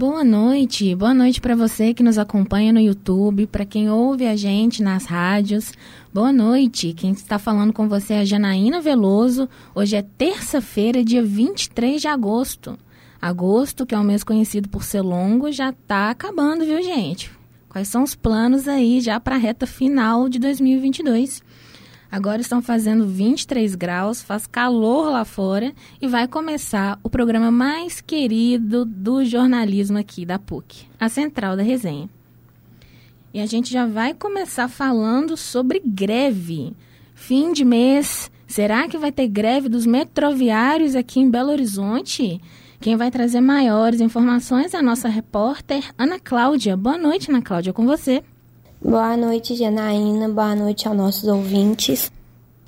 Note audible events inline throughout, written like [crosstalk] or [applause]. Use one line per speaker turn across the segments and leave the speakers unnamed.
Boa noite, boa noite para você que nos acompanha no YouTube, para quem ouve a gente nas rádios. Boa noite, quem está falando com você é a Janaína Veloso. Hoje é terça-feira, dia 23 de agosto. Agosto, que é um mês conhecido por ser longo, já está acabando, viu, gente? Quais são os planos aí já para a reta final de 2022? Agora estão fazendo 23 graus, faz calor lá fora e vai começar o programa mais querido do jornalismo aqui da PUC, a Central da Resenha. E a gente já vai começar falando sobre greve. Fim de mês, será que vai ter greve dos metroviários aqui em Belo Horizonte? Quem vai trazer maiores informações é a nossa repórter Ana Cláudia. Boa noite, Ana Cláudia, com você.
Boa noite, Janaína. Boa noite aos nossos ouvintes.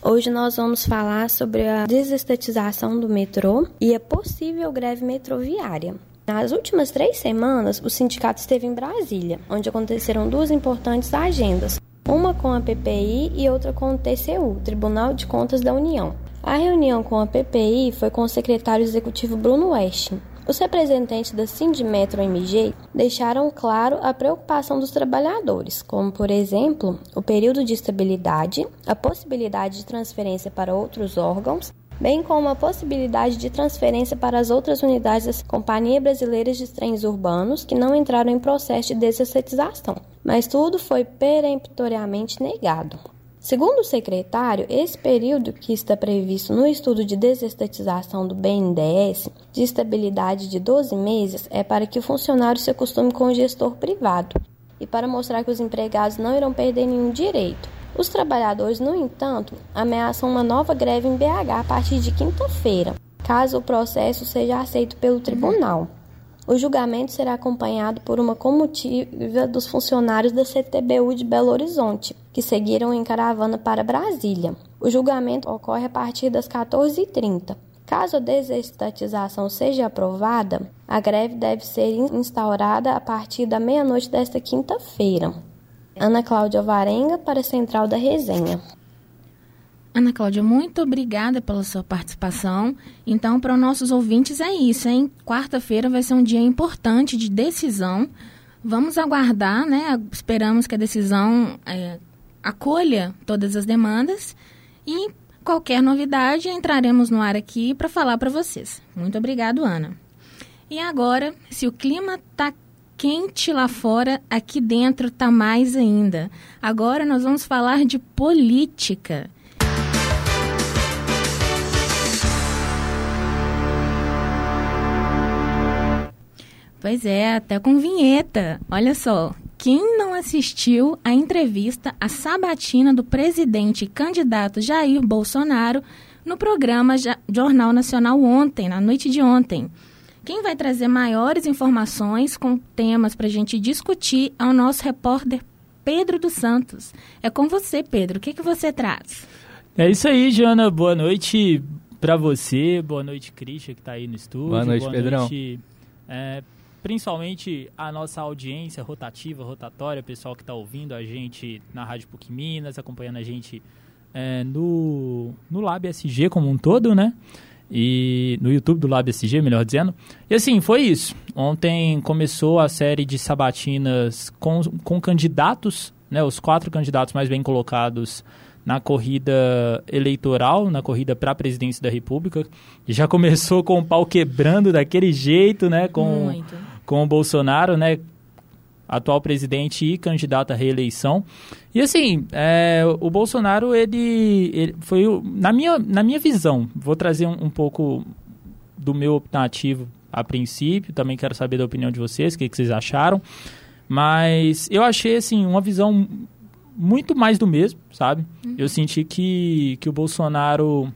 Hoje nós vamos falar sobre a desestatização do metrô e a possível greve metroviária. Nas últimas três semanas, o sindicato esteve em Brasília, onde aconteceram duas importantes agendas, uma com a PPI e outra com o TCU, Tribunal de Contas da União. A reunião com a PPI foi com o secretário executivo Bruno West, os representantes da Sindimetro MG deixaram claro a preocupação dos trabalhadores, como, por exemplo, o período de estabilidade, a possibilidade de transferência para outros órgãos, bem como a possibilidade de transferência para as outras unidades da Companhia Brasileira de Trens Urbanos que não entraram em processo de desestatização. Mas tudo foi peremptoriamente negado. Segundo o secretário, esse período que está previsto no estudo de desestatização do BNDES, de estabilidade de 12 meses, é para que o funcionário se acostume com o gestor privado e para mostrar que os empregados não irão perder nenhum direito. Os trabalhadores, no entanto, ameaçam uma nova greve em BH a partir de quinta-feira, caso o processo seja aceito pelo tribunal. O julgamento será acompanhado por uma comitiva dos funcionários da CTBU de Belo Horizonte, que seguiram em caravana para Brasília. O julgamento ocorre a partir das 14h30. Caso a desestatização seja aprovada, a greve deve ser instaurada a partir da meia-noite desta quinta-feira. Ana Cláudia Varenga para a Central da Resenha.
Ana Cláudia, muito obrigada pela sua participação. Então, para os nossos ouvintes é isso, hein? Quarta-feira vai ser um dia importante de decisão. Vamos aguardar, né? Esperamos que a decisão é, acolha todas as demandas e qualquer novidade entraremos no ar aqui para falar para vocês. Muito obrigado, Ana. E agora, se o clima está quente lá fora, aqui dentro está mais ainda. Agora nós vamos falar de política. Pois é, até com vinheta. Olha só, quem não assistiu à entrevista à sabatina do presidente e candidato Jair Bolsonaro no programa Jornal Nacional ontem, na noite de ontem? Quem vai trazer maiores informações com temas para a gente discutir é o nosso repórter Pedro dos Santos. É com você, Pedro. O que, que você traz?
É isso aí, Jana. Boa noite para você. Boa noite, Christian, que está aí no estúdio.
Boa noite, Boa Pedrão.
Noite, é, principalmente a nossa audiência rotativa, rotatória, pessoal que está ouvindo a gente na Rádio PUC Minas, acompanhando a gente é, no, no Lab SG como um todo, né? E no YouTube do Lab SG, melhor dizendo. E assim, foi isso. Ontem começou a série de sabatinas com, com candidatos, né? Os quatro candidatos mais bem colocados na corrida eleitoral, na corrida para a presidência da República. Já começou com o pau quebrando daquele jeito, né? Com, Muito com o Bolsonaro, né? Atual presidente e candidato à reeleição. E assim, é, o Bolsonaro, ele, ele, foi, na minha, na minha visão, vou trazer um, um pouco do meu optativo a princípio, também quero saber da opinião de vocês, o que, que vocês acharam. Mas eu achei, assim, uma visão muito mais do mesmo, sabe? Uhum. Eu senti que, que o Bolsonaro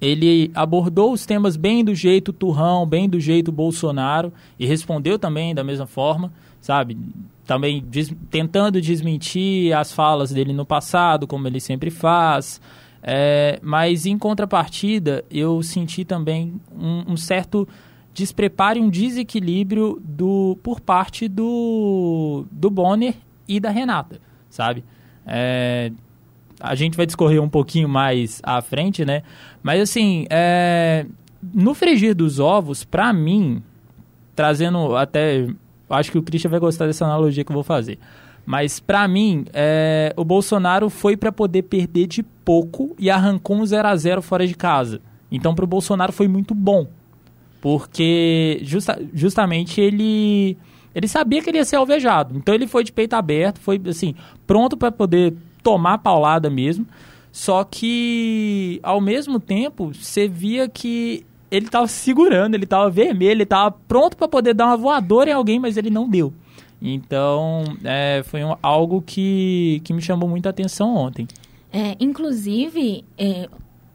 ele abordou os temas bem do jeito Turrão, bem do jeito Bolsonaro e respondeu também da mesma forma, sabe? Também des tentando desmentir as falas dele no passado, como ele sempre faz. É, mas em contrapartida, eu senti também um, um, certo despreparo e um desequilíbrio do, por parte do, do Bonner e da Renata, sabe? É, a gente vai discorrer um pouquinho mais à frente, né? Mas assim, é, no frigir dos ovos, para mim, trazendo até. Acho que o Christian vai gostar dessa analogia que eu vou fazer. Mas para mim, é, o Bolsonaro foi para poder perder de pouco e arrancou um 0 a 0 fora de casa. Então para o Bolsonaro foi muito bom, porque justa, justamente ele ele sabia que ele ia ser alvejado. Então ele foi de peito aberto, foi assim pronto para poder tomar paulada mesmo. Só que ao mesmo tempo você via que ele estava segurando, ele estava vermelho, ele estava pronto para poder dar uma voadora em alguém, mas ele não deu. Então, é, foi um, algo que, que me chamou muita atenção ontem.
É, inclusive, é,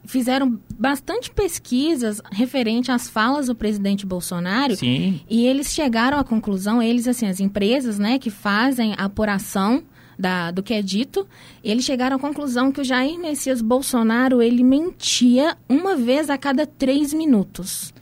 fizeram bastante pesquisas referente às falas do presidente Bolsonaro.
Sim.
E eles chegaram à conclusão, eles, assim, as empresas, né, que fazem a apuração da, do que é dito, eles chegaram à conclusão que o Jair Messias Bolsonaro, ele mentia uma vez a cada três minutos.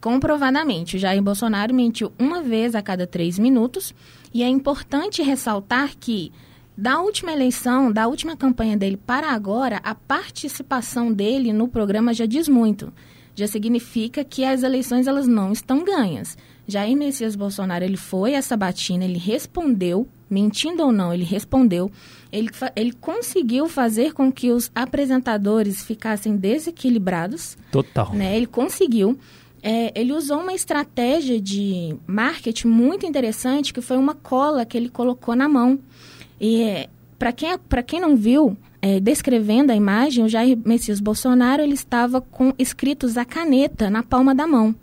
Comprovadamente, o Jair Bolsonaro mentiu uma vez a cada três minutos. E é importante ressaltar que da última eleição, da última campanha dele para agora, a participação dele no programa já diz muito. Já significa que as eleições elas não estão ganhas. Jair Messias Bolsonaro, ele foi a Sabatina, ele respondeu, mentindo ou não, ele respondeu. Ele, ele conseguiu fazer com que os apresentadores ficassem desequilibrados.
Total.
Né? Ele conseguiu. É, ele usou uma estratégia de marketing muito interessante, que foi uma cola que ele colocou na mão. E é, para quem, quem não viu, é, descrevendo a imagem, o Jair Messias Bolsonaro ele estava com escritos a caneta na palma da mão.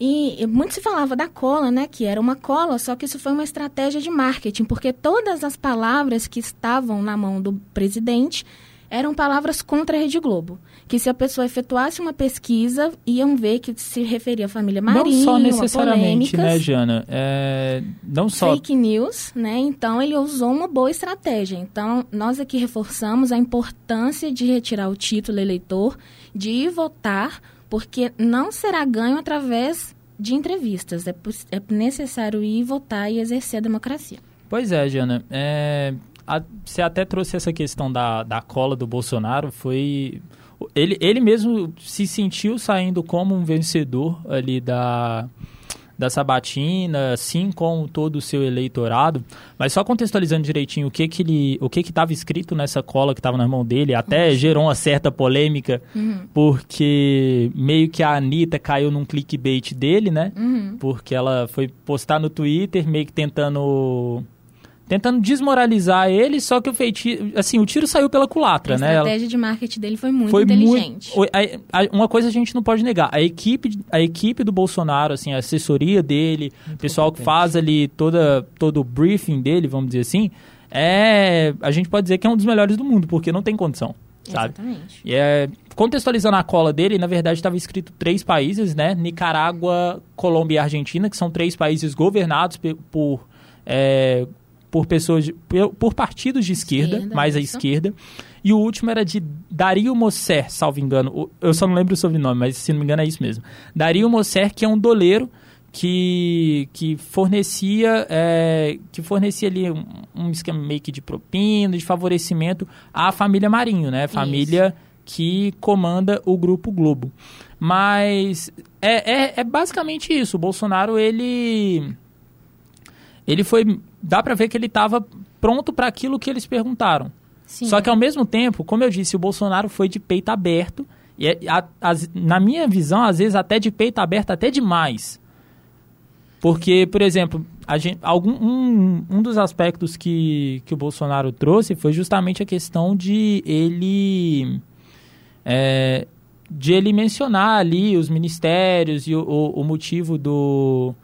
E, muito se falava da cola, né? Que era uma cola, só que isso foi uma estratégia de marketing, porque todas as palavras que estavam na mão do presidente eram palavras contra a Rede Globo. Que se a pessoa efetuasse uma pesquisa, iam ver que se referia à família Marinho,
Não só necessariamente, né, Jana? É, não só...
Fake news, né? Então, ele usou uma boa estratégia. Então, nós aqui reforçamos a importância de retirar o título eleitor, de ir votar, porque não será ganho através de entrevistas. É, é necessário ir votar e exercer a democracia.
Pois é, Jana. É, a, você até trouxe essa questão da, da cola do Bolsonaro, foi... Ele, ele mesmo se sentiu saindo como um vencedor ali da, da Sabatina, assim como todo o seu eleitorado. Mas só contextualizando direitinho o que que ele, o que que estava escrito nessa cola que estava na mão dele, até uhum. gerou uma certa polêmica, uhum. porque meio que a Anitta caiu num clickbait dele, né? Uhum. Porque ela foi postar no Twitter, meio que tentando tentando desmoralizar ele, só que o feitiço, assim, o tiro saiu pela culatra,
a
né?
A estratégia de marketing dele foi muito foi inteligente.
Muito, uma coisa a gente não pode negar, a equipe, a equipe do Bolsonaro, assim, a assessoria dele, o pessoal que faz ali toda, todo o briefing dele, vamos dizer assim, é, a gente pode dizer que é um dos melhores do mundo, porque não tem condição. Sabe?
Exatamente.
E é, contextualizando a cola dele, na verdade estava escrito três países, né? Nicarágua, Colômbia e Argentina, que são três países governados por é, por pessoas de, por partidos de esquerda, esquerda mais à esquerda. E o último era de Dario Mosser, salvo engano. Eu só não lembro o sobrenome, mas se não me engano é isso mesmo. Dario Mosser, que é um doleiro que, que fornecia é, que fornecia ali um, um esquema meio que de propina, de favorecimento à família Marinho, né? Família isso. que comanda o Grupo Globo. Mas é, é, é basicamente isso. O Bolsonaro, ele ele foi. Dá para ver que ele estava pronto para aquilo que eles perguntaram. Sim. Só que ao mesmo tempo, como eu disse, o Bolsonaro foi de peito aberto. E é, a, a, na minha visão, às vezes até de peito aberto, até demais. Porque, por exemplo, gente, algum, um, um dos aspectos que, que o Bolsonaro trouxe foi justamente a questão de ele. É, de ele mencionar ali os ministérios e o, o, o motivo do,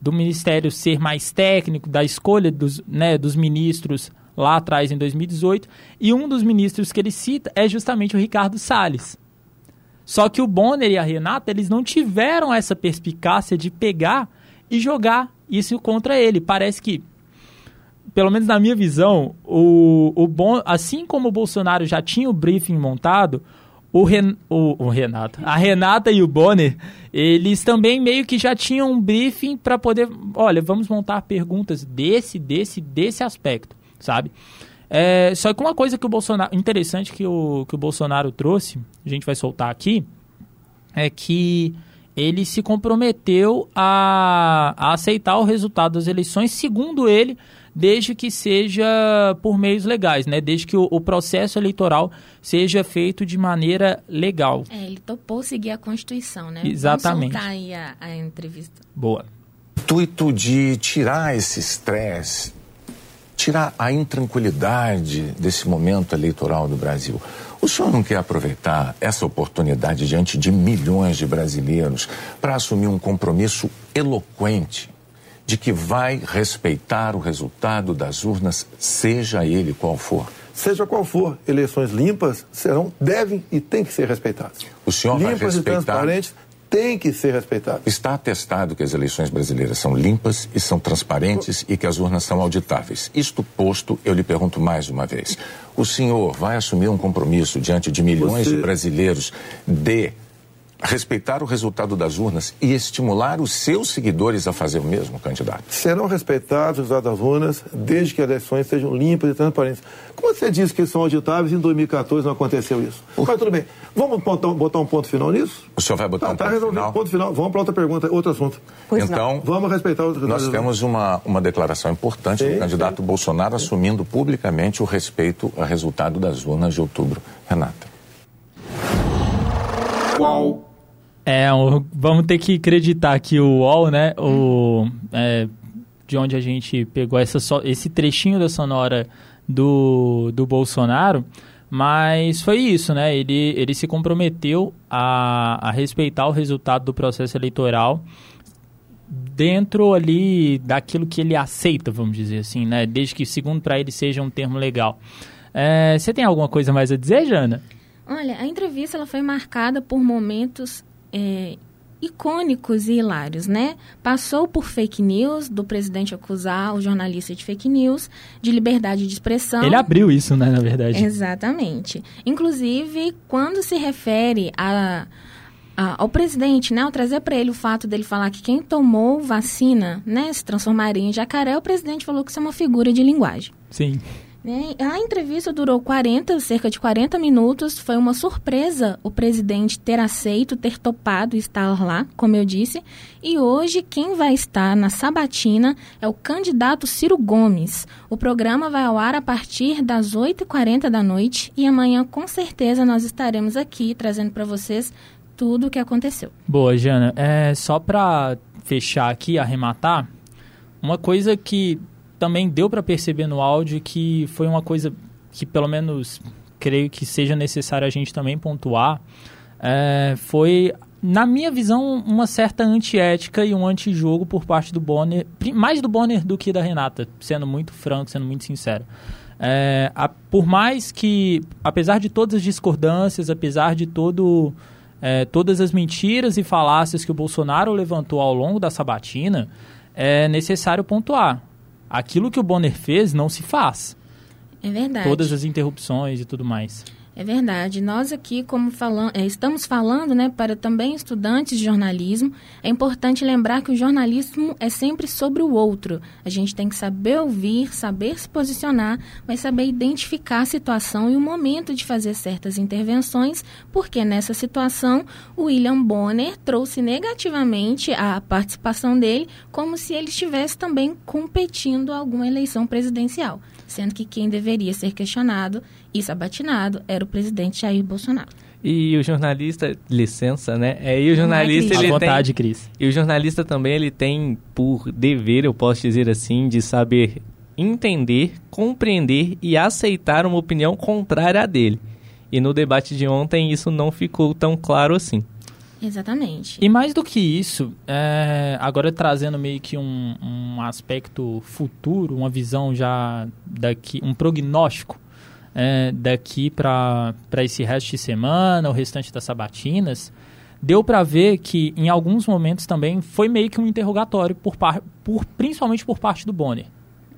do ministério ser mais técnico, da escolha dos, né, dos ministros lá atrás em 2018, e um dos ministros que ele cita é justamente o Ricardo Salles. Só que o Bonner e a Renata, eles não tiveram essa perspicácia de pegar e jogar isso contra ele. Parece que, pelo menos na minha visão, o, o bon, assim como o Bolsonaro já tinha o briefing montado, o, Ren, o, o, Renato, a Renata e o Bonner, eles também meio que já tinham um briefing para poder, olha, vamos montar perguntas desse, desse, desse aspecto, sabe? É, só que uma coisa que o Bolsonaro, interessante que o, que o Bolsonaro trouxe, a gente vai soltar aqui, é que ele se comprometeu a, a aceitar o resultado das eleições, segundo ele, desde que seja por meios legais, né? Desde que o, o processo eleitoral seja feito de maneira legal.
É, ele topou seguir a Constituição, né?
Exatamente.
Vamos aí a, a entrevista.
Boa.
O intuito de tirar esse estresse, tirar a intranquilidade desse momento eleitoral do Brasil. O senhor não quer aproveitar essa oportunidade diante de milhões de brasileiros para assumir um compromisso eloquente de que vai respeitar o resultado das urnas, seja ele qual for?
Seja qual for, eleições limpas serão, devem e têm que ser respeitadas.
O senhor
limpas
vai respeitar...
e transparentes têm que ser respeitadas.
Está atestado que as eleições brasileiras são limpas e são transparentes e que as urnas são auditáveis. Isto posto, eu lhe pergunto mais uma vez. O senhor vai assumir um compromisso diante de milhões
Você...
de brasileiros de respeitar o resultado das urnas e estimular os seus seguidores a fazer o mesmo, candidato?
Serão respeitados os resultados das urnas desde que as eleições sejam limpas e transparentes. Como você disse que são auditáveis, em 2014 não aconteceu isso. Mas tudo bem. Vamos botar, botar um ponto final nisso?
O senhor vai botar
tá,
um
tá
ponto
resolvido.
final?
Ponto final. Vamos para outra pergunta, outro assunto.
Pois então, não.
vamos respeitar os
Nós temos uma, uma declaração importante sim, do candidato sim. Bolsonaro assumindo publicamente o respeito ao resultado das urnas de outubro. Renata.
Qual é, vamos ter que acreditar que o UOL, né, o, é, de onde a gente pegou essa, esse trechinho da sonora do, do Bolsonaro, mas foi isso, né, ele, ele se comprometeu a, a respeitar o resultado do processo eleitoral dentro ali daquilo que ele aceita, vamos dizer assim, né, desde que, segundo para ele, seja um termo legal. É, você tem alguma coisa mais a dizer, Jana?
Olha, a entrevista ela foi marcada por momentos é, icônicos e hilários, né? Passou por fake news, do presidente acusar o jornalista de fake news, de liberdade de expressão.
Ele abriu isso, né, na verdade.
Exatamente. Inclusive, quando se refere a, a, ao presidente, né, ao trazer para ele o fato dele falar que quem tomou vacina, né, se transformaria em jacaré, o presidente falou que isso é uma figura de linguagem.
Sim.
A entrevista durou 40, cerca de 40 minutos. Foi uma surpresa o presidente ter aceito, ter topado estar lá, como eu disse. E hoje quem vai estar na sabatina é o candidato Ciro Gomes. O programa vai ao ar a partir das 8h40 da noite e amanhã com certeza nós estaremos aqui trazendo para vocês tudo o que aconteceu.
Boa, Jana. É, só para fechar aqui, arrematar, uma coisa que também deu para perceber no áudio que foi uma coisa que pelo menos creio que seja necessário a gente também pontuar. É, foi, na minha visão, uma certa antiética e um antijogo por parte do Bonner, mais do Bonner do que da Renata, sendo muito franco, sendo muito sincero. É, a, por mais que, apesar de todas as discordâncias, apesar de todo, é, todas as mentiras e falácias que o Bolsonaro levantou ao longo da sabatina, é necessário pontuar aquilo que o Bonner fez não se faz.
É verdade.
Todas as interrupções e tudo mais.
É verdade. Nós aqui, como falam, é, estamos falando né, para também estudantes de jornalismo, é importante lembrar que o jornalismo é sempre sobre o outro. A gente tem que saber ouvir, saber se posicionar, mas saber identificar a situação e o momento de fazer certas intervenções, porque nessa situação o William Bonner trouxe negativamente a participação dele, como se ele estivesse também competindo alguma eleição presidencial sendo que quem deveria ser questionado e sabatinado era o presidente Jair Bolsonaro.
E o jornalista, licença, né? É, e o jornalista,
ele
tem...
vontade, Cris.
E o jornalista também, ele tem por dever, eu posso dizer assim, de saber entender, compreender e aceitar uma opinião contrária à dele. E no debate de ontem isso não ficou tão claro assim.
Exatamente.
E mais do que isso, é, agora trazendo meio que um, um aspecto futuro, uma visão já daqui, um prognóstico é, daqui para esse resto de semana, o restante das sabatinas, deu para ver que em alguns momentos também foi meio que um interrogatório, por, par, por principalmente por parte do Bonner.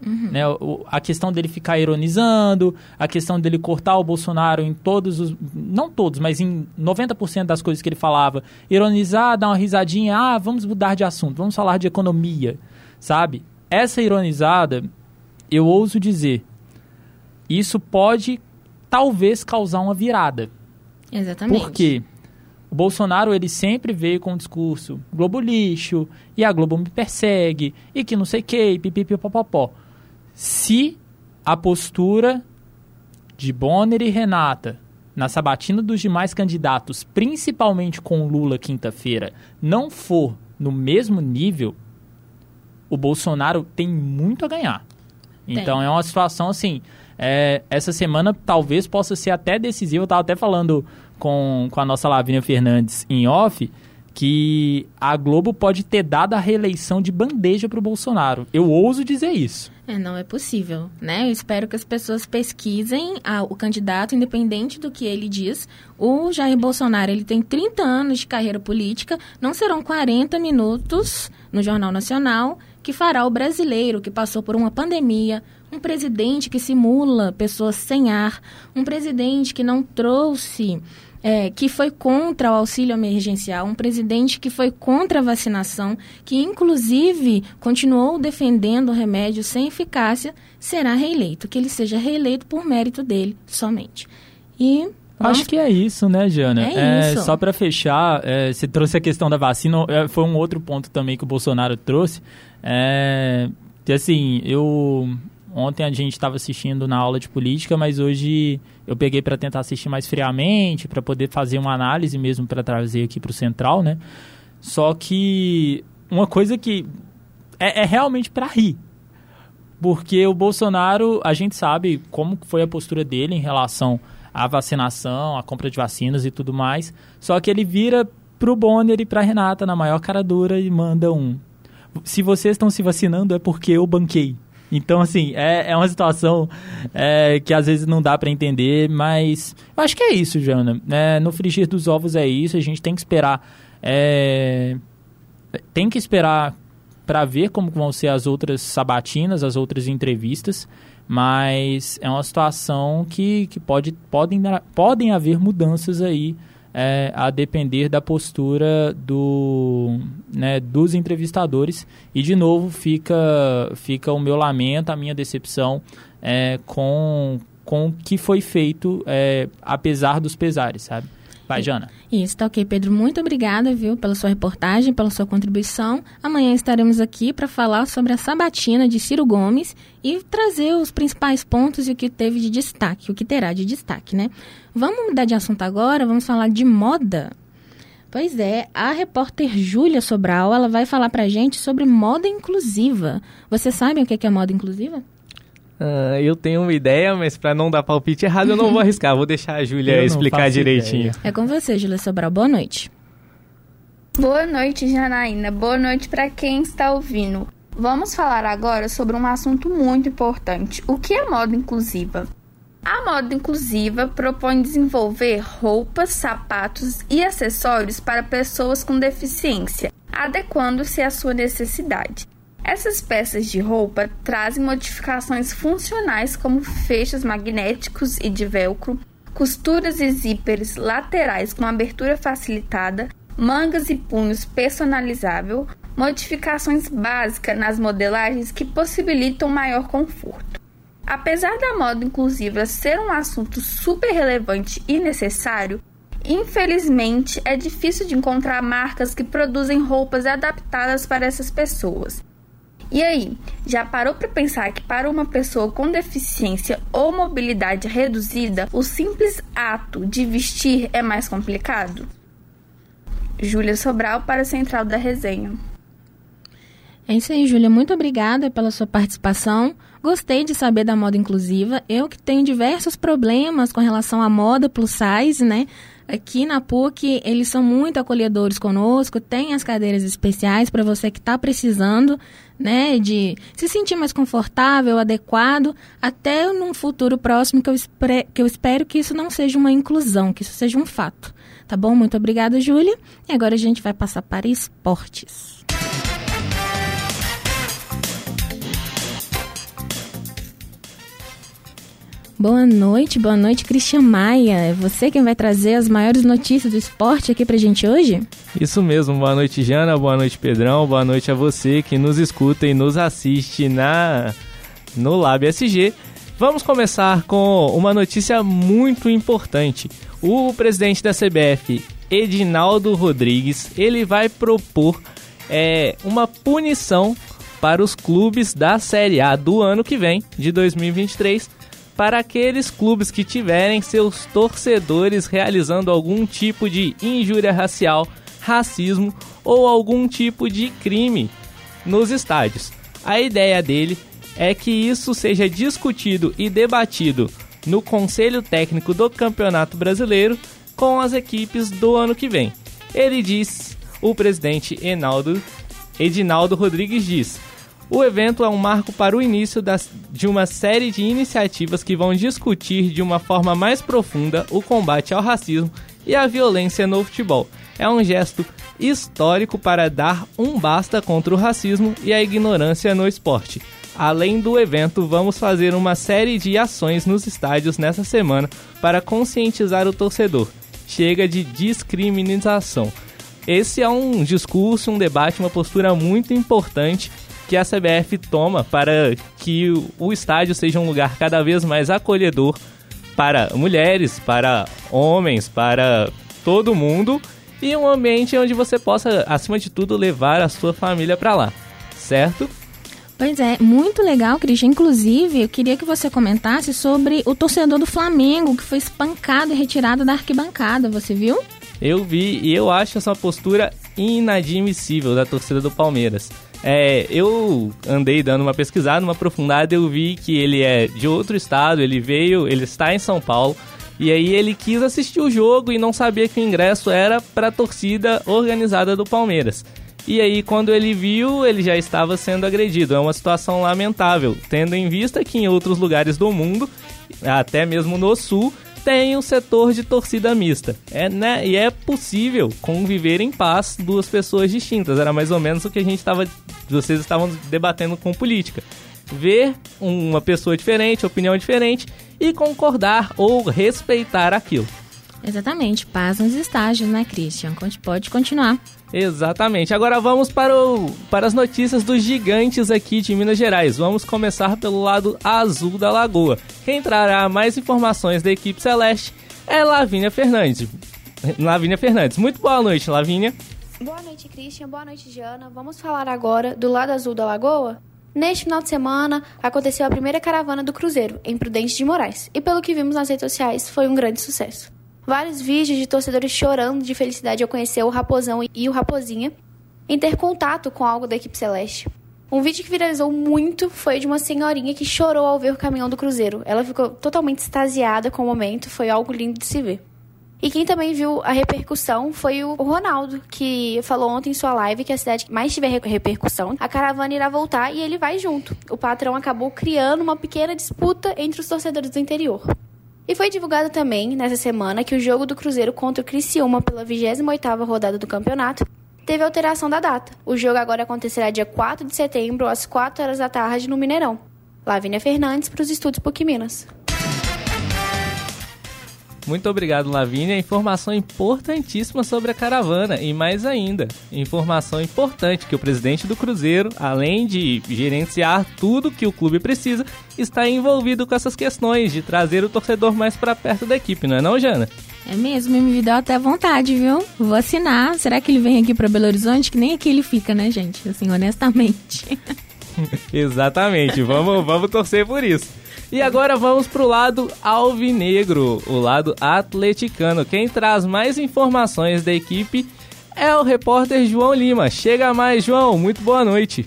Uhum. Né, o, a questão dele ficar ironizando, a questão dele cortar o Bolsonaro em todos os. Não todos, mas em 90% das coisas que ele falava. Ironizar, dar uma risadinha, ah, vamos mudar de assunto, vamos falar de economia, sabe? Essa ironizada, eu ouso dizer, isso pode talvez causar uma virada.
Exatamente.
Por quê? O Bolsonaro ele sempre veio com o discurso Globo lixo, e a Globo me persegue, e que não sei o que, pipipipopopó. Se a postura de Bonner e Renata na sabatina dos demais candidatos, principalmente com Lula quinta-feira, não for no mesmo nível, o Bolsonaro tem muito a ganhar. Então tem. é uma situação assim. É, essa semana talvez possa ser até decisiva. Eu estava até falando com, com a nossa Lavínia Fernandes em off que a Globo pode ter dado a reeleição de bandeja para o Bolsonaro. Eu ouso dizer isso.
É, não é possível, né? Eu espero que as pessoas pesquisem a, o candidato, independente do que ele diz. O Jair Bolsonaro, ele tem 30 anos de carreira política, não serão 40 minutos no Jornal Nacional que fará o brasileiro que passou por uma pandemia, um presidente que simula pessoas sem ar, um presidente que não trouxe é, que foi contra o auxílio emergencial, um presidente que foi contra a vacinação, que inclusive continuou defendendo o remédio sem eficácia, será reeleito. Que ele seja reeleito por mérito dele somente. E.
Acho que é isso, né, Jana? É, é isso. Só para fechar, é, você trouxe a questão da vacina, é, foi um outro ponto também que o Bolsonaro trouxe. É, assim, eu Ontem a gente estava assistindo na aula de política, mas hoje eu peguei para tentar assistir mais friamente, para poder fazer uma análise mesmo para trazer aqui para o Central, né? Só que uma coisa que é, é realmente para rir. Porque o Bolsonaro, a gente sabe como foi a postura dele em relação à vacinação, à compra de vacinas e tudo mais. Só que ele vira pro Bonner e pra Renata na maior cara dura e manda um. Se vocês estão se vacinando é porque eu banquei. Então, assim, é, é uma situação é, que às vezes não dá para entender, mas eu acho que é isso, Jana. É, no frigir dos ovos é isso, a gente tem que esperar. É, tem que esperar para ver como vão ser as outras sabatinas, as outras entrevistas, mas é uma situação que, que pode, podem, podem haver mudanças aí é, a depender da postura do, né, dos entrevistadores. E, de novo, fica, fica o meu lamento, a minha decepção é, com, com o que foi feito, é, apesar dos pesares, sabe? Vai, Jana.
Isso, tá ok, Pedro. Muito obrigada, viu, pela sua reportagem, pela sua contribuição. Amanhã estaremos aqui para falar sobre a sabatina de Ciro Gomes e trazer os principais pontos e o que teve de destaque, o que terá de destaque, né? Vamos mudar de assunto agora, vamos falar de moda. Pois é, a repórter Júlia Sobral, ela vai falar pra gente sobre moda inclusiva. Você sabe o que é moda inclusiva?
Uh, eu tenho uma ideia, mas para não dar palpite errado, eu não vou arriscar. Vou deixar a Júlia explicar direitinho. Ideia.
É com você, Júlia Sobral. Boa noite.
Boa noite, Janaína. Boa noite para quem está ouvindo. Vamos falar agora sobre um assunto muito importante: o que é moda inclusiva? A moda inclusiva propõe desenvolver roupas, sapatos e acessórios para pessoas com deficiência, adequando-se à sua necessidade. Essas peças de roupa trazem modificações funcionais como fechos magnéticos e de velcro, costuras e zíperes laterais com abertura facilitada, mangas e punhos personalizável, modificações básicas nas modelagens que possibilitam maior conforto. Apesar da moda inclusiva ser um assunto super relevante e necessário, infelizmente é difícil de encontrar marcas que produzem roupas adaptadas para essas pessoas. E aí, já parou para pensar que para uma pessoa com deficiência ou mobilidade reduzida, o simples ato de vestir é mais complicado? Júlia Sobral para a Central da Resenha.
É isso aí, Júlia. Muito obrigada pela sua participação. Gostei de saber da moda inclusiva. Eu que tenho diversos problemas com relação à moda plus size, né? Aqui na PUC, eles são muito acolhedores conosco, tem as cadeiras especiais para você que está precisando, né, de se sentir mais confortável, adequado, até num futuro próximo que eu, espere, que eu espero que isso não seja uma inclusão, que isso seja um fato. Tá bom? Muito obrigada, Júlia. E agora a gente vai passar para esportes. Boa noite, boa noite, Cristian Maia. É você quem vai trazer as maiores notícias do esporte aqui pra gente hoje?
Isso mesmo, boa noite, Jana, boa noite, Pedrão, boa noite a você que nos escuta e nos assiste na no Lab SG. Vamos começar com uma notícia muito importante. O presidente da CBF, Edinaldo Rodrigues, ele vai propor é, uma punição para os clubes da Série A do ano que vem, de 2023, para aqueles clubes que tiverem seus torcedores realizando algum tipo de injúria racial, racismo ou algum tipo de crime nos estádios. A ideia dele é que isso seja discutido e debatido no Conselho Técnico do Campeonato Brasileiro com as equipes do ano que vem. Ele diz, o presidente Enaldo, Edinaldo Rodrigues diz: o evento é um marco para o início das, de uma série de iniciativas que vão discutir de uma forma mais profunda o combate ao racismo e à violência no futebol. É um gesto histórico para dar um basta contra o racismo e a ignorância no esporte. Além do evento, vamos fazer uma série de ações nos estádios nessa semana para conscientizar o torcedor. Chega de discriminação. Esse é um discurso, um debate, uma postura muito importante que a CBF toma para que o estádio seja um lugar cada vez mais acolhedor para mulheres, para homens, para todo mundo e um ambiente onde você possa, acima de tudo, levar a sua família para lá, certo?
Pois é, muito legal, Cristian. Inclusive, eu queria que você comentasse sobre o torcedor do Flamengo que foi espancado e retirado da arquibancada. Você viu?
Eu vi e eu acho essa postura inadmissível da torcida do Palmeiras. É, eu andei dando uma pesquisada, uma aprofundada, eu vi que ele é de outro estado, ele veio, ele está em São Paulo. E aí ele quis assistir o jogo e não sabia que o ingresso era para a torcida organizada do Palmeiras. E aí, quando ele viu, ele já estava sendo agredido. É uma situação lamentável, tendo em vista que em outros lugares do mundo, até mesmo no sul, tem um setor de torcida mista. É, né? E é possível conviver em paz duas pessoas distintas. Era mais ou menos o que a gente estava. Vocês estavam debatendo com política. Ver uma pessoa diferente, opinião diferente e concordar ou respeitar aquilo.
Exatamente, paz nos estágios, né, Christian? Pode continuar.
Exatamente. Agora vamos para, o, para as notícias dos gigantes aqui de Minas Gerais. Vamos começar pelo lado azul da lagoa. Quem trará mais informações da equipe celeste é Lavínia Fernandes. Lavínia Fernandes. Muito boa noite, Lavínia.
Boa noite, Christian. Boa noite, Jana. Vamos falar agora do lado azul da lagoa? Neste final de semana, aconteceu a primeira caravana do Cruzeiro, em Prudente de Moraes. E pelo que vimos nas redes sociais, foi um grande sucesso. Vários vídeos de torcedores chorando de felicidade ao conhecer o Raposão e o Raposinha em ter contato com algo da equipe celeste. Um vídeo que viralizou muito foi de uma senhorinha que chorou ao ver o caminhão do Cruzeiro. Ela ficou totalmente extasiada com o momento, foi algo lindo de se ver. E quem também viu a repercussão foi o Ronaldo, que falou ontem em sua live que a cidade que mais tiver repercussão, a caravana irá voltar e ele vai junto. O patrão acabou criando uma pequena disputa entre os torcedores do interior. E foi divulgado também, nessa semana, que o jogo do Cruzeiro contra o Criciúma pela 28ª rodada do campeonato teve alteração da data. O jogo agora acontecerá dia 4 de setembro, às 4 horas da tarde, no Mineirão. Lavínia Fernandes, para os Estúdios PUC Minas.
Muito obrigado, Lavínia. Informação importantíssima sobre a caravana. E mais ainda, informação importante que o presidente do Cruzeiro, além de gerenciar tudo que o clube precisa, está envolvido com essas questões de trazer o torcedor mais para perto da equipe, não é não, Jana?
É mesmo, me deu até vontade, viu? Vou assinar. Será que ele vem aqui para Belo Horizonte? Que nem aqui ele fica, né, gente? Assim, honestamente. [laughs]
Exatamente. Vamos, vamos torcer por isso. E agora vamos pro lado alvinegro, o lado atleticano. Quem traz mais informações da equipe é o repórter João Lima. Chega mais, João. Muito boa noite.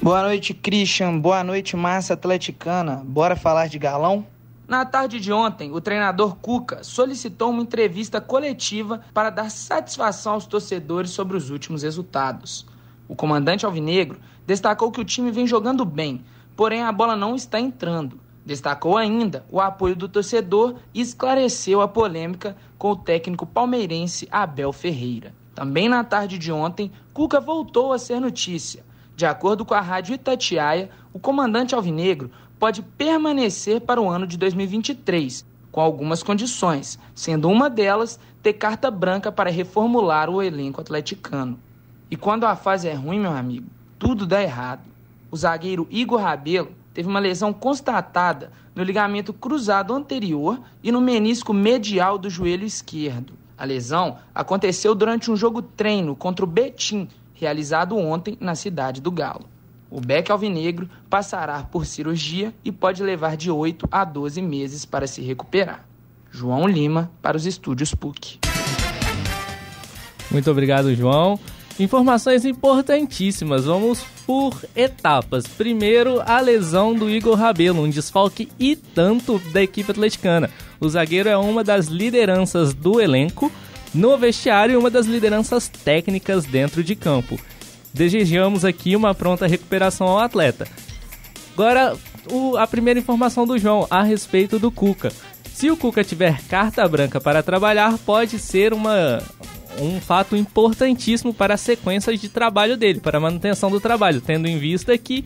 Boa noite, Christian. Boa noite, massa atleticana. Bora falar de galão? Na tarde de ontem, o treinador Cuca solicitou uma entrevista coletiva para dar satisfação aos torcedores sobre os últimos resultados. O comandante alvinegro destacou que o time vem jogando bem, porém a bola não está entrando. Destacou ainda o apoio do torcedor e esclareceu a polêmica com o técnico palmeirense Abel Ferreira. Também na tarde de ontem, Cuca voltou a ser notícia. De acordo com a rádio Itatiaia, o comandante alvinegro pode permanecer para o ano de 2023, com algumas condições, sendo uma delas ter carta branca para reformular o elenco atleticano. E quando a fase é ruim, meu amigo, tudo dá errado o zagueiro Igor Rabelo teve uma lesão constatada no ligamento cruzado anterior e no menisco medial do joelho esquerdo. A lesão aconteceu durante um jogo treino contra o Betim, realizado ontem na cidade do Galo. O Beck Alvinegro passará por cirurgia e pode levar de 8 a 12 meses para se recuperar. João Lima, para os estúdios PUC.
Muito obrigado, João. Informações importantíssimas. Vamos por etapas. Primeiro, a lesão do Igor Rabelo, um desfalque e tanto da equipe atleticana. O zagueiro é uma das lideranças do elenco no vestiário e uma das lideranças técnicas dentro de campo. Desejamos aqui uma pronta recuperação ao atleta. Agora, o, a primeira informação do João a respeito do Cuca. Se o Cuca tiver carta branca para trabalhar, pode ser uma, um fato importantíssimo para a sequência de trabalho dele, para a manutenção do trabalho, tendo em vista que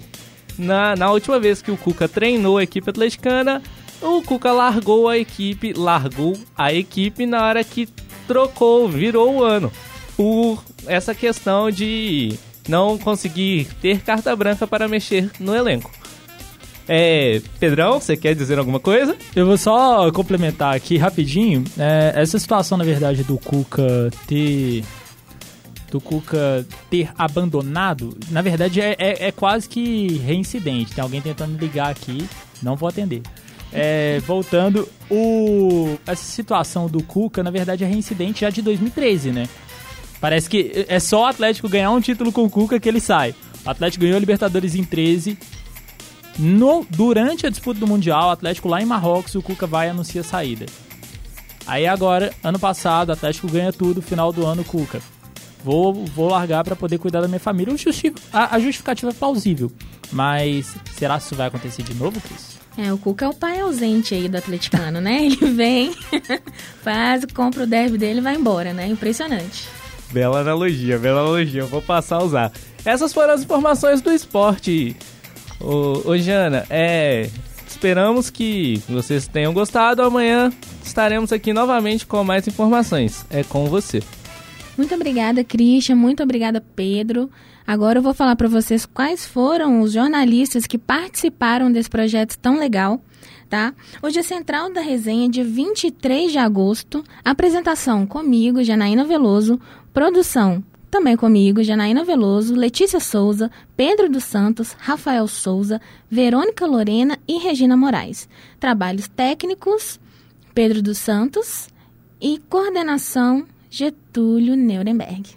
na, na última vez que o Cuca treinou a equipe atleticana, o Cuca largou a equipe, largou a equipe na hora que trocou, virou o ano, por essa questão de não conseguir ter carta branca para mexer no elenco. É, Pedrão, você quer dizer alguma coisa?
Eu vou só complementar aqui rapidinho. É, essa situação, na verdade, do Cuca ter. Do Cuca ter abandonado, na verdade é, é, é quase que reincidente. Tem alguém tentando ligar aqui, não vou atender. É, voltando, o, essa situação do Cuca, na verdade, é reincidente já de 2013, né? Parece que é só o Atlético ganhar um título com o Cuca que ele sai. O Atlético ganhou a Libertadores em 13. No, durante a disputa do Mundial, o Atlético lá em Marrocos, o Cuca vai e anuncia a saída. Aí agora, ano passado, o Atlético ganha tudo, final do ano, Cuca. Vou, vou largar para poder cuidar da minha família. A, a justificativa é plausível. Mas será que isso vai acontecer de novo, Cris?
É, o Cuca é o pai ausente aí do atleticano, né? [laughs] Ele vem, [laughs] faz, compra o derby dele e vai embora, né? Impressionante.
Bela analogia, bela analogia. Eu vou passar a usar. Essas foram as informações do esporte. Ô, ô Jana, é. Esperamos que vocês tenham gostado. Amanhã estaremos aqui novamente com mais informações. É com você.
Muito obrigada, Christian. Muito obrigada, Pedro. Agora eu vou falar para vocês quais foram os jornalistas que participaram desse projeto tão legal tá? Hoje é central da resenha, dia 23 de agosto. Apresentação comigo, Janaína Veloso. Produção também comigo, Janaína Veloso, Letícia Souza, Pedro dos Santos, Rafael Souza, Verônica Lorena e Regina Moraes. Trabalhos técnicos, Pedro dos Santos e coordenação, Getúlio Nuremberg.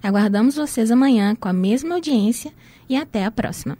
Aguardamos vocês amanhã com a mesma audiência e até a próxima.